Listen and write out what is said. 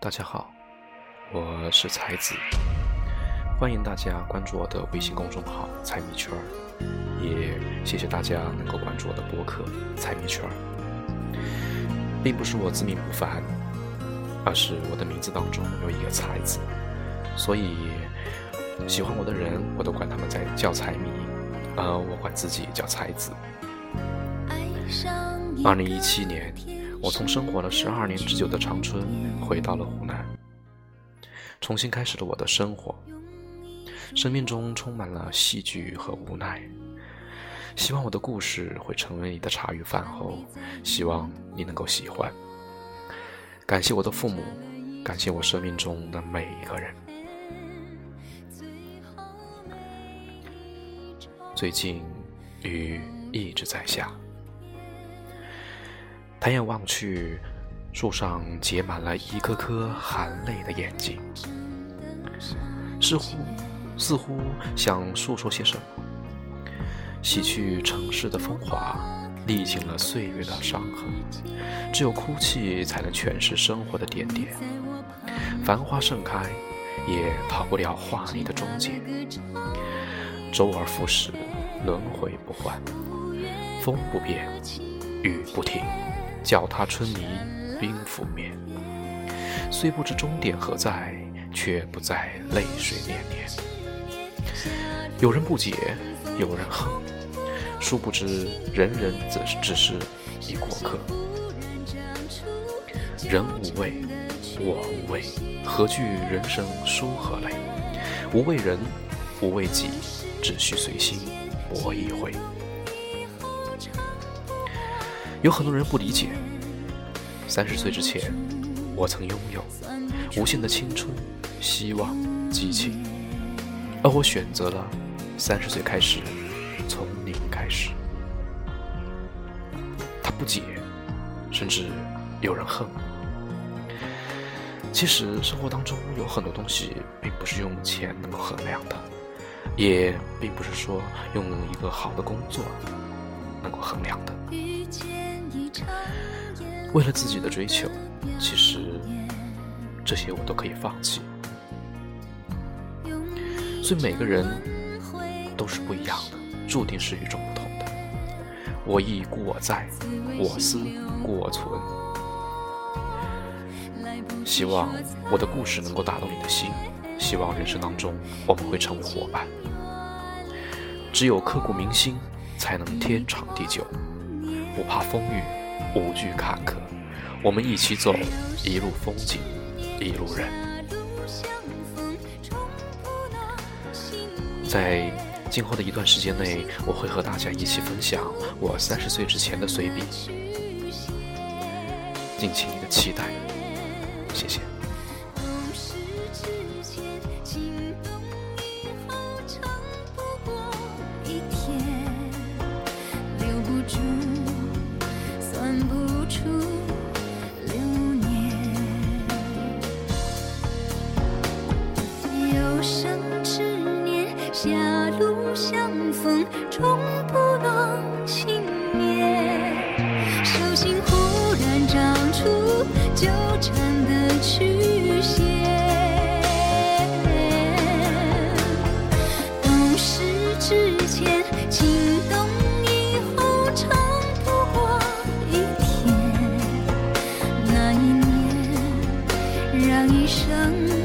大家好，我是才子，欢迎大家关注我的微信公众号“财迷圈儿”，也谢谢大家能够关注我的博客“财迷圈儿”。并不是我自命不凡，而是我的名字当中有一个“才”字，所以喜欢我的人，我都管他们在叫财迷，而我管自己叫才子。二零一七年，我从生活了十二年之久的长春回到了湖南，重新开始了我的生活。生命中充满了戏剧和无奈，希望我的故事会成为你的茶余饭后，希望你能够喜欢。感谢我的父母，感谢我生命中的每一个人。最近雨一直在下。抬眼望去，树上结满了一颗颗含泪的眼睛，似乎似乎想诉说些什么。洗去城市的风华，历尽了岁月的伤痕，只有哭泣才能诠释生活的点点。繁花盛开，也逃不了画里的终结。周而复始，轮回不换，风不变，雨不停。脚踏春泥冰覆面，虽不知终点何在，却不再泪水涟涟。有人不解，有人恨，殊不知人人则只是一过客。人无畏，我无畏，何惧人生疏和累？无畏人，无畏己，只需随心搏一回。有很多人不理解，三十岁之前，我曾拥有无限的青春、希望、激情，而我选择了三十岁开始，从零开始。他不解，甚至有人恨。其实生活当中有很多东西，并不是用钱能够衡量的，也并不是说用一个好的工作能够衡量的。为了自己的追求，其实这些我都可以放弃。所以每个人都是不一样的，注定是与众不同的。我亦故我在，我思故我存。希望我的故事能够打动你的心，希望人生当中我们会成为伙伴。只有刻骨铭心，才能天长地久。不怕风雨，无惧坎坷，我们一起走，一路风景，一路人。在今后的一段时间内，我会和大家一起分享我三十岁之前的随笔，敬请你的期待，谢谢。处流年。有生之年狭路相逢终不能幸免手心忽然长出纠缠的曲线。懂事之前让一生